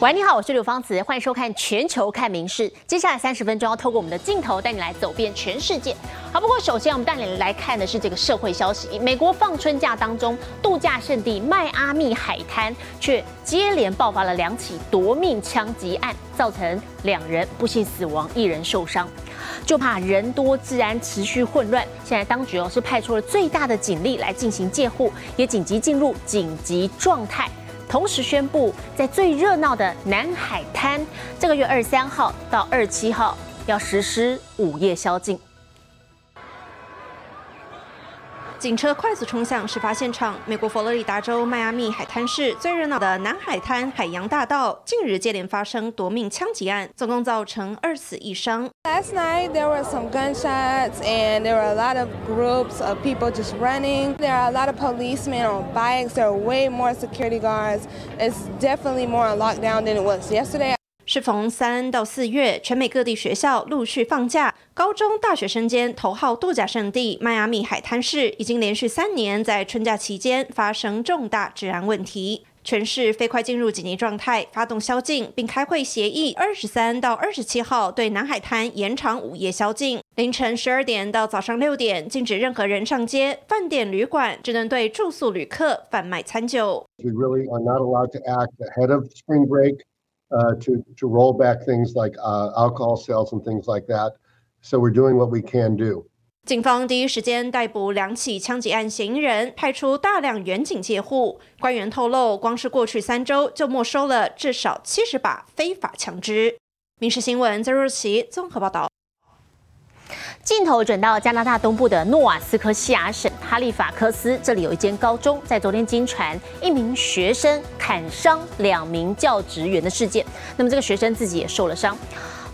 喂，你好，我是刘芳慈，欢迎收看《全球看名事》。接下来三十分钟要透过我们的镜头带你来走遍全世界。好，不过首先我们带你来看的是这个社会消息：美国放春假当中，度假胜地迈阿密海滩却接连爆发了两起夺命枪击案，造成两人不幸死亡，一人受伤。就怕人多治安持续混乱，现在当局哦是派出了最大的警力来进行戒护，也紧急进入紧急状态。同时宣布，在最热闹的南海滩，这个月二十三号到二十七号要实施午夜宵禁。警车快速冲向事发现场，美国佛罗里达州迈阿密海滩市最热闹的南海滩海洋大道，近日接连发生夺命枪击案，总共造成二死一伤。Last night there were some gunshots and there were a lot of groups of people just running. There are a lot of policemen on bikes. There are way more security guards. It's definitely more a lockdown than it was yesterday. 适逢三到四月，全美各地学校陆续放假，高中大学生间头号度假胜地迈阿密海滩市已经连续三年在春假期间发生重大治安问题，全市飞快进入紧急状态，发动宵禁，并开会协议二十三到二十七号对南海滩延长午夜宵禁，凌晨十二点到早上六点禁止任何人上街，饭店旅馆只能对住宿旅客贩卖餐酒。We really are not allowed to act ahead of spring break. To to roll back things like uh, alcohol sales and things like that. So we're doing what we can do. 警方第一时间逮捕两起枪击案嫌疑人，派出大量远警戒护。官员透露，光是过去三周就没收了至少七十把非法枪支。民事新闻在若奇综合报道。镜头转到加拿大东部的诺瓦斯科西亚省哈利法克斯，这里有一间高中，在昨天经传一名学生砍伤两名教职员的事件，那么这个学生自己也受了伤，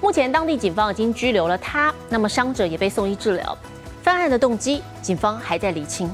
目前当地警方已经拘留了他，那么伤者也被送医治疗，犯案的动机，警方还在厘清。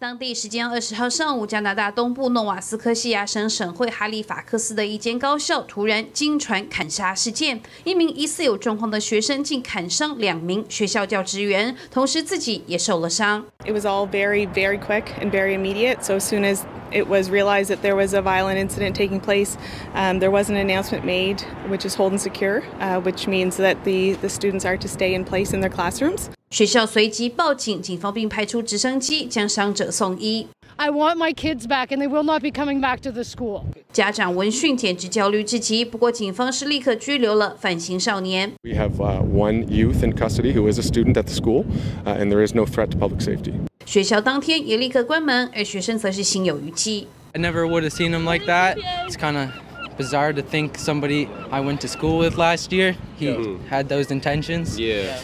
当地时间二十号上午，加拿大东部诺瓦斯科西亚省省会哈利法克斯的一间高校突然惊传砍杀事件，一名疑似有状况的学生竟砍伤两名学校教职员，同时自己也受了伤。It was all very, very quick and very immediate. So as soon as it was realized that there was a violent incident taking place, um, there was an announcement made, which is hold and secure, uh, which means that the the students are to stay in place in their classrooms. 学校随即报警，警方并派出直升机将伤者送医。I want my kids back, and they will not be coming back to the school. 家长闻讯简直焦虑至极，不过警方是立刻拘留了犯行少年。We have one youth in custody who is a student at the school, and there is no threat to public safety. 学校当天也立刻关门，而学生则是心有余悸。I never would have seen him like that. It's kind of bizarre to think somebody I went to school with last year he had those intentions. Yeah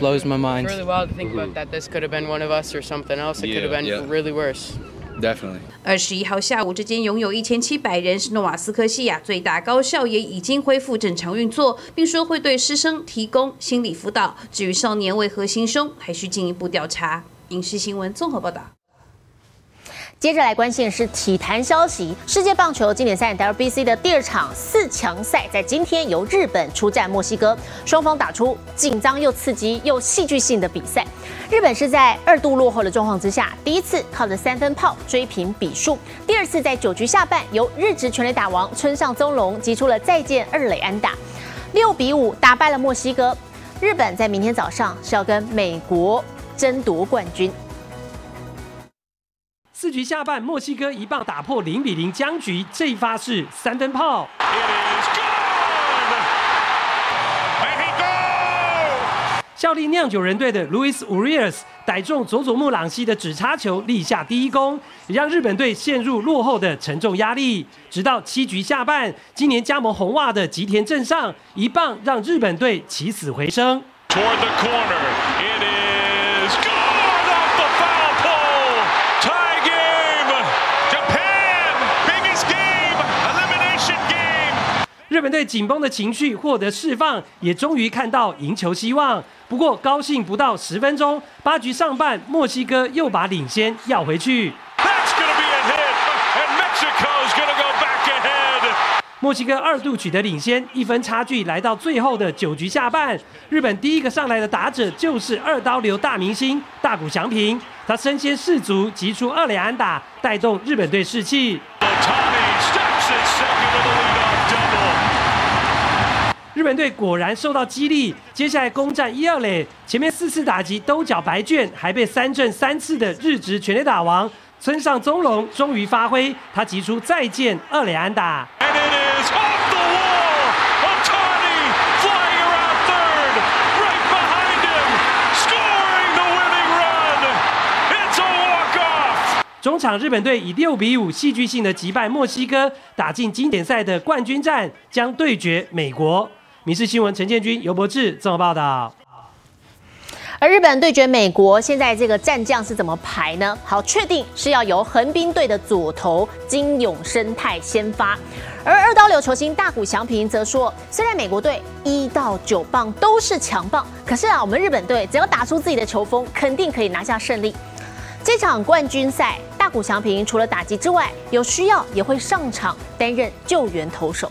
Blows my mind. Really wild to think about that. This could have been one of us or something else. It could have been yeah. really worse. Definitely. 二十一号下午，这间拥有一千七百人、是诺瓦斯科西亚最大高校也已经恢复正常运作，并说会对师生提供心理辅导。至于少年为何行凶，还需进一步调查。影视新闻综合报道。接着来关心的是体坛消息。世界棒球经典赛 WBC 的第二场四强赛在今天由日本出战墨西哥，双方打出紧张又刺激又戏剧性的比赛。日本是在二度落后的状况之下，第一次靠着三分炮追平比数，第二次在九局下半由日职全垒打王村上宗隆击出了再见二垒安打，六比五打败了墨西哥。日本在明天早上是要跟美国争夺冠军。四局下半，墨西哥一棒打破零比零僵局，这一发是三分炮。效力酿酒人队的 Luis Urias 逮中佐佐木朗希的指插球，立下第一功，也让日本队陷入落后的沉重压力。直到七局下半，今年加盟红袜的吉田镇上一棒让日本队起死回生。日本队紧绷的情绪获得释放，也终于看到赢球希望。不过高兴不到十分钟，八局上半，墨西哥又把领先要回去。墨西哥二度取得领先，一分差距来到最后的九局下半，日本第一个上来的打者就是二刀流大明星大谷翔平，他身先士卒，击出二垒安打，带动日本队士气。日本队果然受到激励，接下来攻占一二垒，前面四次打击都缴白卷，还被三振三次的日职全垒打王村上宗隆终于发挥，他击出再见二垒安打。中场日本队以六比五戏剧性的击败墨西哥，打进经典赛的冠军战，将对决美国。民事新闻陈建军、尤博志综合报道。而日本对决美国，现在这个战将是怎么排呢？好，确定是要由横滨队的左投金永生态先发，而二刀流球星大谷翔平则说，虽然美国队一到九棒都是强棒，可是啊，我们日本队只要打出自己的球风，肯定可以拿下胜利。这场冠军赛，大谷翔平除了打击之外，有需要也会上场担任救援投手。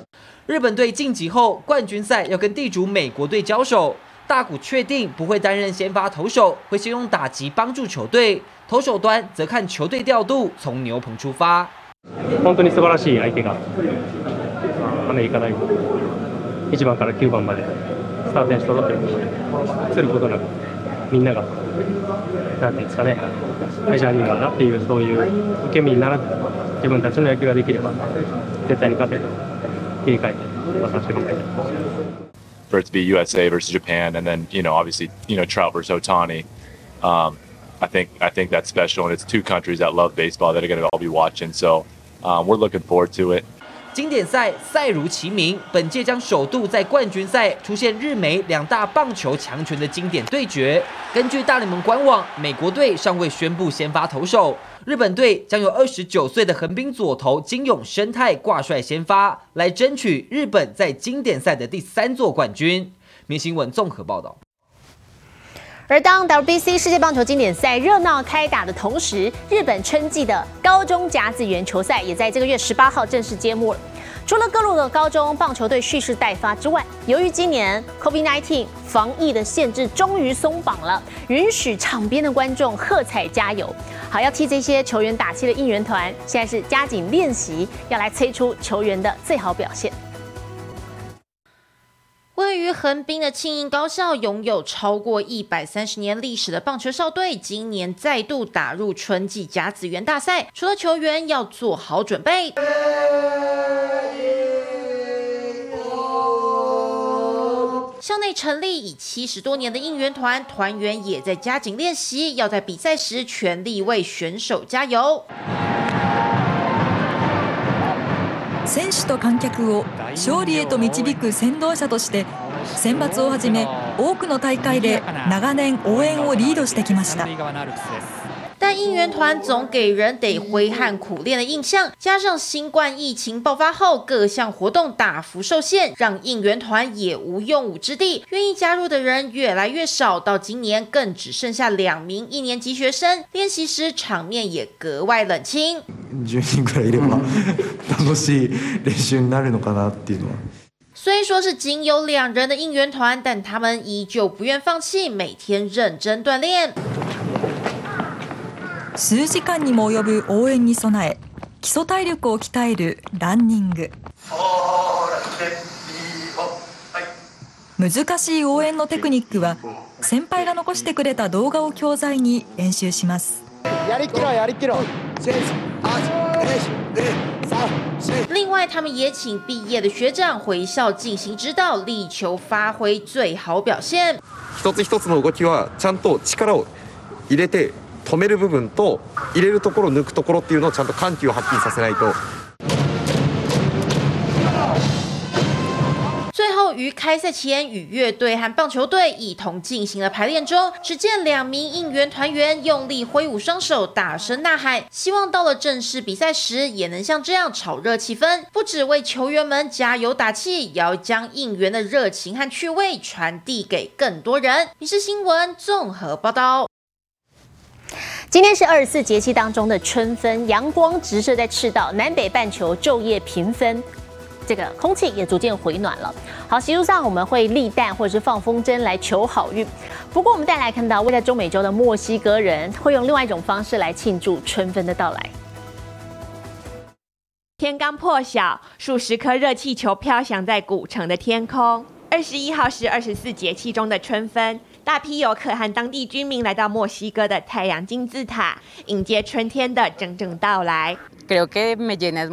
日本队晋级后，冠军赛要跟地主美国队交手。大谷确定不会担任先发投手，会先用打击帮助球队。投手端则看球队调度，从牛棚出发。本当に素晴らしい相手がアメリカ大1番から9番までスター選手揃ってるので、することなくみんながなんていうんですかね、メジャーリーガーだっていう、そういう受け身にならず、自分たちの野球ができれば、絶対に勝てる、 切り替えて、私は頑張りたいと思います。For it to be USA versus Japan, and then you know, obviously, you know, Trout versus Otani. Um, I think I think that's special, and it's two countries that love baseball that are going to all be watching. So um, we're looking forward to it. 经典赛赛如其名，本届将首度在冠军赛出现日美两大棒球强权的经典对决。根据大联盟官网，美国队尚未宣布先发投手，日本队将由二十九岁的横滨左投金永生态挂帅先发，来争取日本在经典赛的第三座冠军。明新闻综合报道。而当 WBC 世界棒球经典赛热闹开打的同时，日本春季的高中甲子园球赛也在这个月十八号正式揭幕了。除了各路的高中棒球队蓄势待发之外，由于今年 COVID-19 防疫的限制终于松绑了，允许场边的观众喝彩加油。好，要替这些球员打气的应援团，现在是加紧练习，要来催出球员的最好表现。位于横滨的庆应高校，拥有超过一百三十年历史的棒球校队，今年再度打入春季甲子园大赛。除了球员要做好准备，校内成立已七十多年的应援团，团员也在加紧练习，要在比赛时全力为选手加油。選手と観客を勝利へと導く先導者として選抜をはじめ多くの大会で長年応援をリードしてきました。但应援团总给人得挥汗苦练的印象，加上新冠疫情爆发后，各项活动大幅受限，让应援团也无用武之地。愿意加入的人越来越少，到今年更只剩下两名一年级学生。练习时场面也格外冷清。人くらいいれば楽しい練習になるのかなっていうのは。虽说是仅有两人的应援团，但他们依旧不愿放弃，每天认真锻炼。 数時間にも及ぶ応援に備え基礎体力を鍛えるランニング。難しい応援のテクニックは先輩が残してくれた动画を教材に練習します。やりきろやりきろ另外，他们也请毕业的学长回校进行指导，力求发挥最好表现。一つ一つの動きはちゃんと力を入れて止める部分と入れるところ抜くところっていうのをちゃんと緩急をはっきりさせないと。最后 秀于开赛前与乐队和棒球队一同进行了排练中，只见两名应援团员用力挥舞双手，大声呐喊，希望到了正式比赛时也能像这样炒热气氛。不只为球员们加油打气，也要将应援的热情和趣味传递给更多人。民事新闻综合报道。 今天是二十四节气当中的春分，阳光直射在赤道，南北半球昼夜平分，这个空气也逐渐回暖了。好，习俗上我们会立蛋或者是放风筝来求好运。不过我们再来看到，位在中美洲的墨西哥人会用另外一种方式来庆祝春分的到来。天刚破晓，数十颗热气球飘翔在古城的天空。二十一号是二十四节气中的春分。大批游客和当地居民来到墨西哥的太阳金字塔，迎接春天的真正到来。Creo que me llena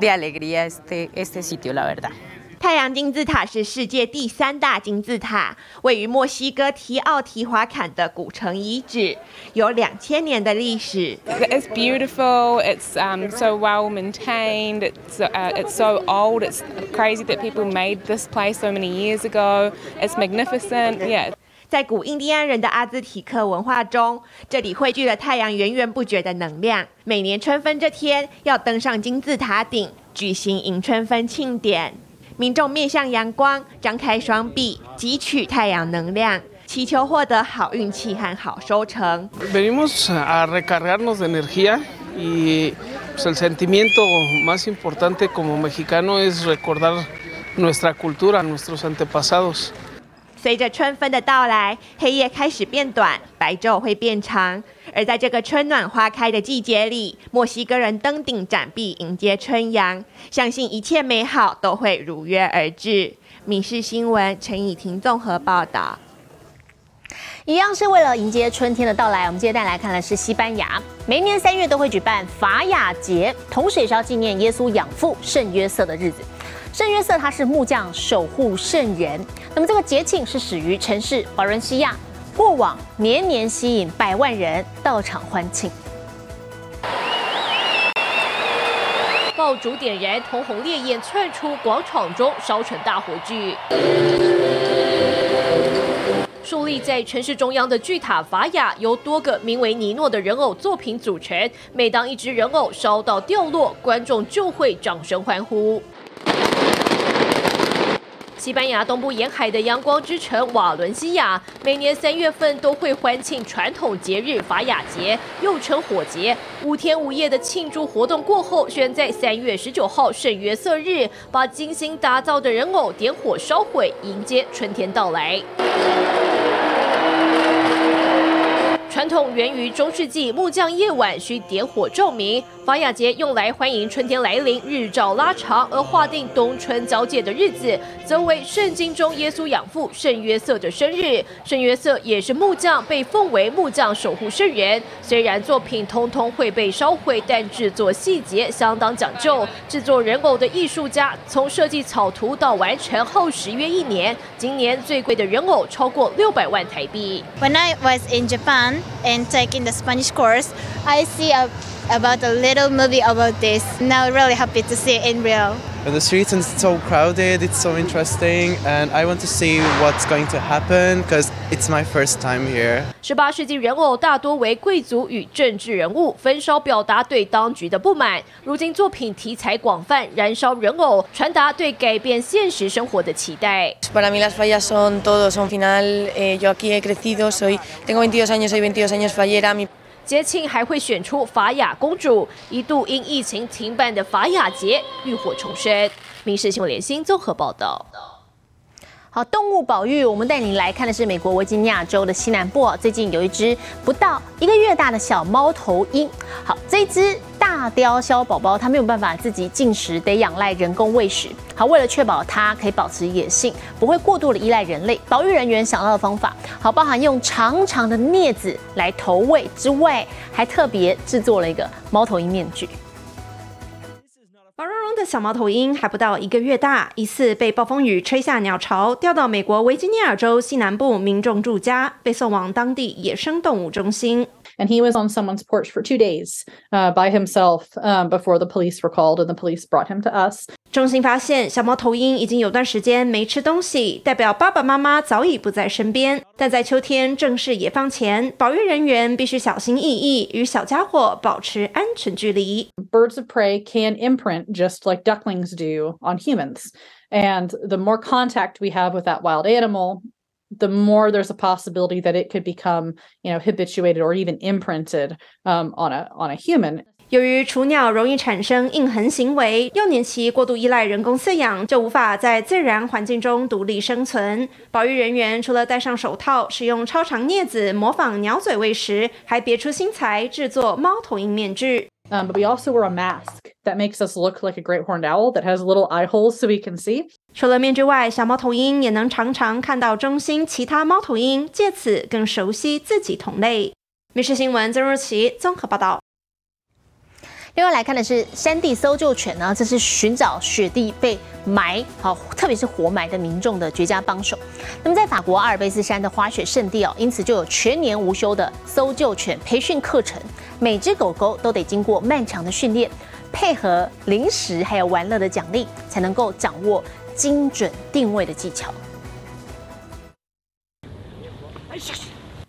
de alegría este este sitio, la verdad. 太阳金字塔是世界第三大金字塔，位于墨西哥提奥提华坎的古城遗址，有两千年的历史。It's beautiful. It's um so well maintained. It's uh, it's so old. It's crazy that people made this place so many years ago. It's magnificent. Yeah. 在古印第安人的阿兹提克文化中，这里汇聚了太阳源源不绝的能量。每年春分这天，要登上金字塔顶举行迎春分庆典，民众面向阳光，张开双臂汲取太阳能量，祈求获得好运气和好收成。Venimos a recargarnos de energía y el sentimiento más importante como mexicano es recordar nuestra cultura, nuestros antepasados. 随着春分的到来，黑夜开始变短，白昼会变长。而在这个春暖花开的季节里，墨西哥人登顶展臂迎接春阳，相信一切美好都会如约而至。民事新闻陈以婷综合报道。一样是为了迎接春天的到来，我们接下来看的是西班牙，每年三月都会举办法雅节，同时也是要纪念耶稣养父圣约瑟的日子。圣约瑟他是木匠守护圣人，那么这个节庆是始于城市瓦伦西亚，过往年年吸引百万人到场欢庆。爆竹点燃，通红烈焰窜出广场中，烧成大火炬。竖立在城市中央的巨塔法雅，由多个名为尼诺的人偶作品组成。每当一只人偶烧到掉落，观众就会掌声欢呼。西班牙东部沿海的阳光之城瓦伦西亚，每年三月份都会欢庆传统节日法雅节，又称火节。五天五夜的庆祝活动过后，选在三月十九号圣约瑟日，把精心打造的人偶点火烧毁，迎接春天到来。源于中世纪，木匠夜晚需点火照明。法雅节用来欢迎春天来临，日照拉长；而划定冬春交界的日子，则为圣经中耶稣养父圣约瑟的生日。圣约瑟也是木匠，被奉为木匠守护圣人。虽然作品通通会被烧毁，但制作细节相当讲究。制作人偶的艺术家，从设计草图到完成耗时约一年。今年最贵的人偶超过六百万台币。When I was in Japan and taking the Spanish course, I see a about a little movie about this. Now really happy to see it in real. The streets are so crowded, it's so interesting, and I want to see what's going to happen because it's my first time here. 十八世纪人偶大多为贵族与政治人物，焚烧表达对当局的不满。如今作品题材广泛，燃烧人偶，传达对改变现实生活的期待。Para mí las fallas son todo, son final. Eh, yo aquí he crecido, soy, tengo 22 años, soy 22 años fallera. 节庆还会选出法雅公主，一度因疫情停办的法雅节浴火重生。《民事新闻联新》综合报道。好，动物保育，我们带你来看的是美国维吉尼亚州的西南部，最近有一只不到一个月大的小猫头鹰。好，这只。大雕鸮宝宝它没有办法自己进食，得仰赖人工喂食。好，为了确保它可以保持野性，不会过度的依赖人类，保育人员想到的方法，好，包含用长长的镊子来投喂之外，还特别制作了一个猫头鹰面具。的小猫头鹰还不到一个月大，疑似被暴风雨吹下鸟巢，掉到美国维吉尼亚州西南部民众住家，被送往当地野生动物中心。And he was on someone's porch for two days uh, by himself um, before the police were called, and the police brought him to us. 中心发现小猫头鹰已经有段时间没吃东西，代表爸爸妈妈早已不在身边。但在秋天正式野放前，保育人员必须小心翼翼，与小家伙保持安全距离。Birds of prey can imprint just like ducklings do on humans, and the more contact we have with that wild animal, the more there's a possibility that it could become, you know, habituated or even imprinted um, on a on a human. 由于雏鸟容易产生硬痕行为，幼年期过度依赖人工饲养，就无法在自然环境中独立生存。保育人员除了戴上手套，使用超长镊子模仿鸟嘴喂食，还别出心裁制作猫头鹰面具。Um, but we also wear a mask that makes us look like a great horned owl that has little eye holes so we can see. 除了面具外，小猫头鹰也能常常看到中心其他猫头鹰，借此更熟悉自己同类。密室新闻曾若琪综合报道。另外来看的是山地搜救犬呢，这是寻找雪地被埋好，特别是活埋的民众的绝佳帮手。那么在法国阿尔卑斯山的滑雪圣地哦，因此就有全年无休的搜救犬培训课程，每只狗狗都得经过漫长的训练，配合零食还有玩乐的奖励，才能够掌握精准定位的技巧。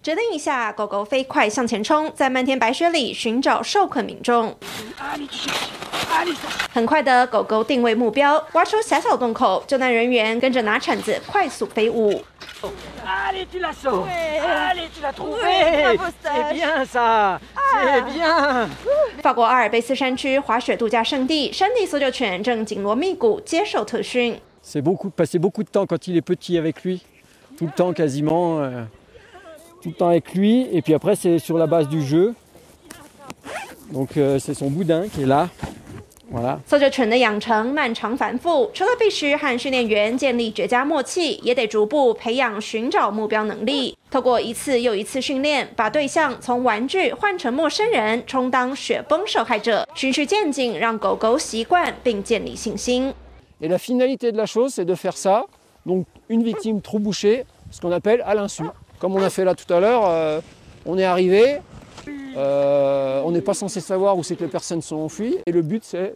指令一下，狗狗飞快向前冲，在漫天白雪里寻找受困民众。很快的，狗狗定位目标，挖出狭小洞口，救难人员跟着拿铲子快速飞舞。法国阿尔卑斯山区滑雪度假胜地，山地搜救犬正紧锣密鼓接受特训。C'est beaucoup passer beaucoup de temps quand il est petit avec lui, tout le temps quasiment. tout le temps avec lui. Et puis après, c'est sur la base du jeu. Donc euh, c'est son boudin qui est là. Voilà. 搜救犬的养成漫长繁复，除了必须和训练员建立绝佳默契，也得逐步培养寻找目标能力。透过一次又一次训练，把对象从玩具换成陌生人，充当雪崩受害者，循序渐进，让狗狗习惯并建立信心。Et la finalité de la chose, c'est de faire ça. Donc une victime trop bouchée, ce qu'on appelle à l'insu. Comme on a fait là tout à l'heure, euh, on est arrivé, euh, on n'est pas censé savoir où c'est que les personnes sont enfuies, et le but c'est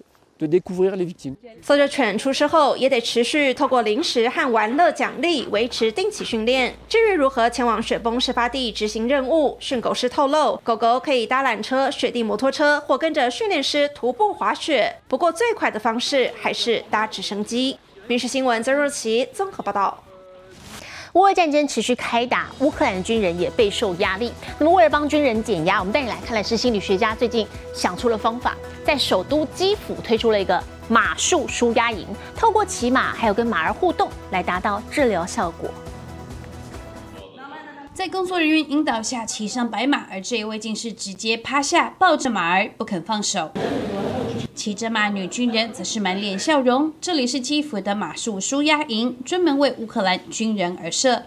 搜救犬出事后也得持续透过零食和玩乐奖励维持定期训练。至于如何前往雪崩事发地执行任务，训狗师透露，狗狗可以搭缆车、雪地摩托车，或跟着训练师徒步滑雪。不过最快的方式还是搭直升机。民事新闻曾若琪综合报道。乌俄战争持续开打，乌克兰的军人也备受压力。那么，为了帮军人减压，我们带你来看的是心理学家最近想出了方法，在首都基辅推出了一个马术舒压营，透过骑马还有跟马儿互动，来达到治疗效果。在工作人员引导下骑上白马，而这一位竟是直接趴下抱着马儿不肯放手。骑着马女军人则是满脸笑容。这里是基辅的马术舒压营，专门为乌克兰军人而设。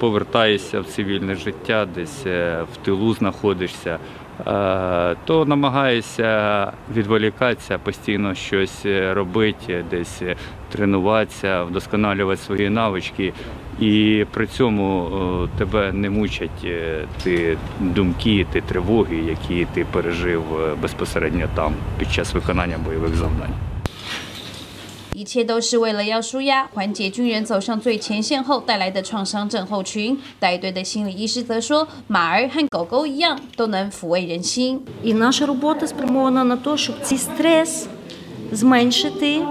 Повертаєшся в цивільне життя, десь в тилу знаходишся, то намагаєшся відволікатися, постійно щось робити, десь тренуватися, вдосконалювати свої навички. І при цьому тебе не мучать ті думки, ті тривоги, які ти пережив безпосередньо там під час виконання бойових завдань. 一切都是为了要舒压，缓解军人走上最前线后带来的创伤症候群。带队的心理医师则说，马儿和狗狗一样，都能抚慰人心。І наша робота спрямована на те, щоб цей стрес зменшити,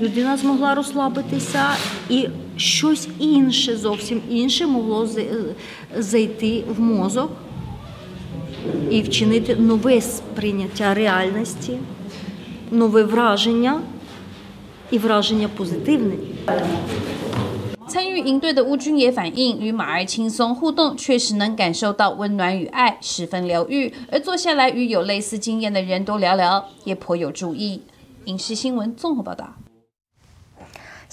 людина змогла розслабитися і щось інше, зовсім інше могло зайти в мозок і вчинити нове сприйняття реальності, нове враження. 参与营队的乌军也反映，与马儿轻松互动，确实能感受到温暖与爱，十分疗愈。而坐下来与有类似经验的人多聊聊，也颇有助益。影视新闻综合报道。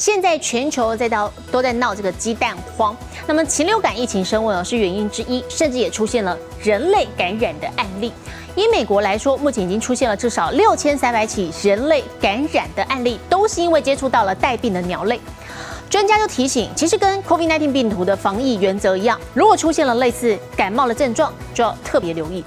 现在全球在到都在闹这个鸡蛋荒，那么禽流感疫情升温是原因之一，甚至也出现了人类感染的案例。以美国来说，目前已经出现了至少六千三百起人类感染的案例，都是因为接触到了带病的鸟类。专家就提醒，其实跟 COVID-19 病毒的防疫原则一样，如果出现了类似感冒的症状，就要特别留意。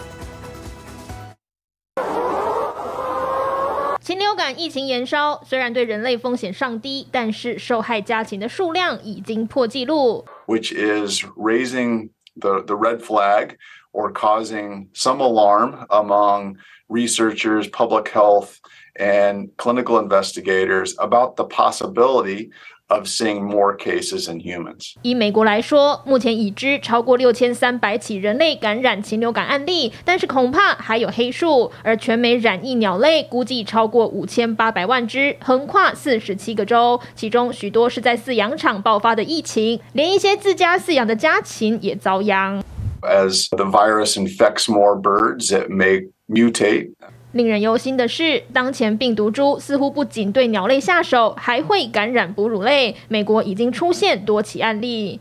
感疫情延烧，虽然对人类风险尚低，但是受害家禽的数量已经破纪录。which is raising the, the red flag or causing some alarm among researchers, public health, and clinical investigators about the possibility of seeing more cases in humans. 以美国来说，目前已知超过六千三百起人类感染禽流感案例，但是恐怕还有黑数。而全美染疫鸟类估计超过五千八百万只，横跨四十七个州，其中许多是在饲养场爆发的疫情，连一些自家饲养的家禽也遭殃。As the virus infects more birds, it may mutate 令人忧心的是，当前病毒株似乎不仅对鸟类下手，还会感染哺乳类。美国已经出现多起案例。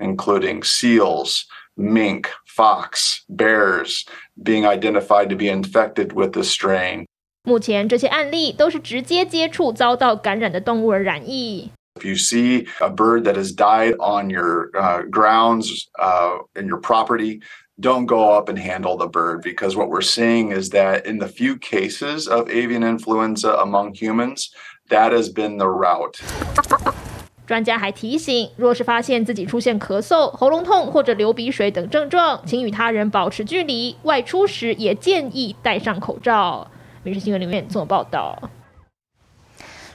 including seals, mink, fox, bears, being identified to be infected with the strain. 目前这些案例都是直接接触遭到感染的动物而染疫。If you see a bird that has died on your uh, grounds uh, in your property, don't go up and handle the bird because what we're seeing is that in the few cases of avian influenza among humans, that has been the route. 专家还提醒，若是发现自己出现咳嗽、喉咙痛或者流鼻水等症状，请与他人保持距离。外出时也建议戴上口罩。《民事新闻》里面做报道。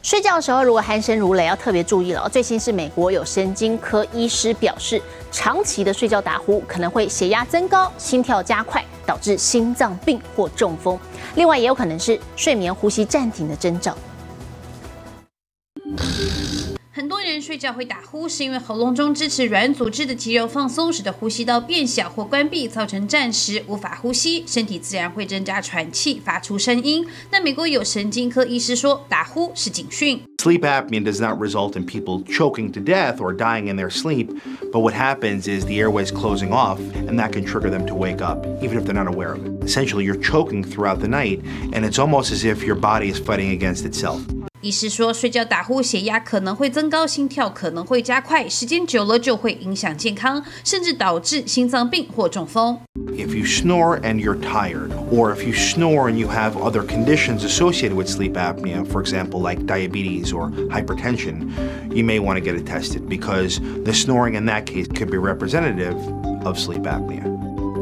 睡觉的时候如果鼾声如雷，要特别注意了。最新是美国有神经科医师表示，长期的睡觉打呼可能会血压增高、心跳加快，导致心脏病或中风。另外，也有可能是睡眠呼吸暂停的征兆。睡觉会打呼，是因为喉咙中支持软组织的肌肉放松，使得呼吸道变小或关闭，造成暂时无法呼吸，身体自然会增加喘气，发出声音。那美国有神经科医师说，打呼是警讯。 Sleep apnea does not result in people choking to death or dying in their sleep, but what happens is the airways closing off, and that can trigger them to wake up, even if they're not aware of it. Essentially, you're choking throughout the night, and it's almost as if your body is fighting against itself. 医师说，睡觉打呼，血压可能会增高，心跳可能会加快，时间久了就会影响健康，甚至导致心脏病或中风。 If you snore and you're tired, or if you snore and you have other conditions associated with sleep apnea, for example, like diabetes or hypertension, you may want to get it tested because the snoring in that case could be representative of sleep apnea.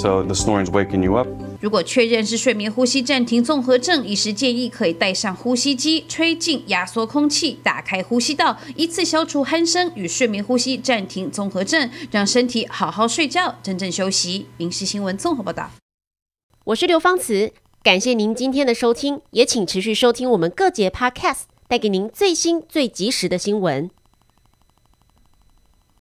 So the snoring's waking you up. 如果确认是睡眠呼吸暂停综合症，医师建议可以戴上呼吸机，吹进压缩空气，打开呼吸道，一次消除鼾声与睡眠呼吸暂停综合症，让身体好好睡觉，真正休息。民事新闻综合报道。我是刘芳慈，感谢您今天的收听，也请持续收听我们各节 Podcast，带给您最新最及时的新闻。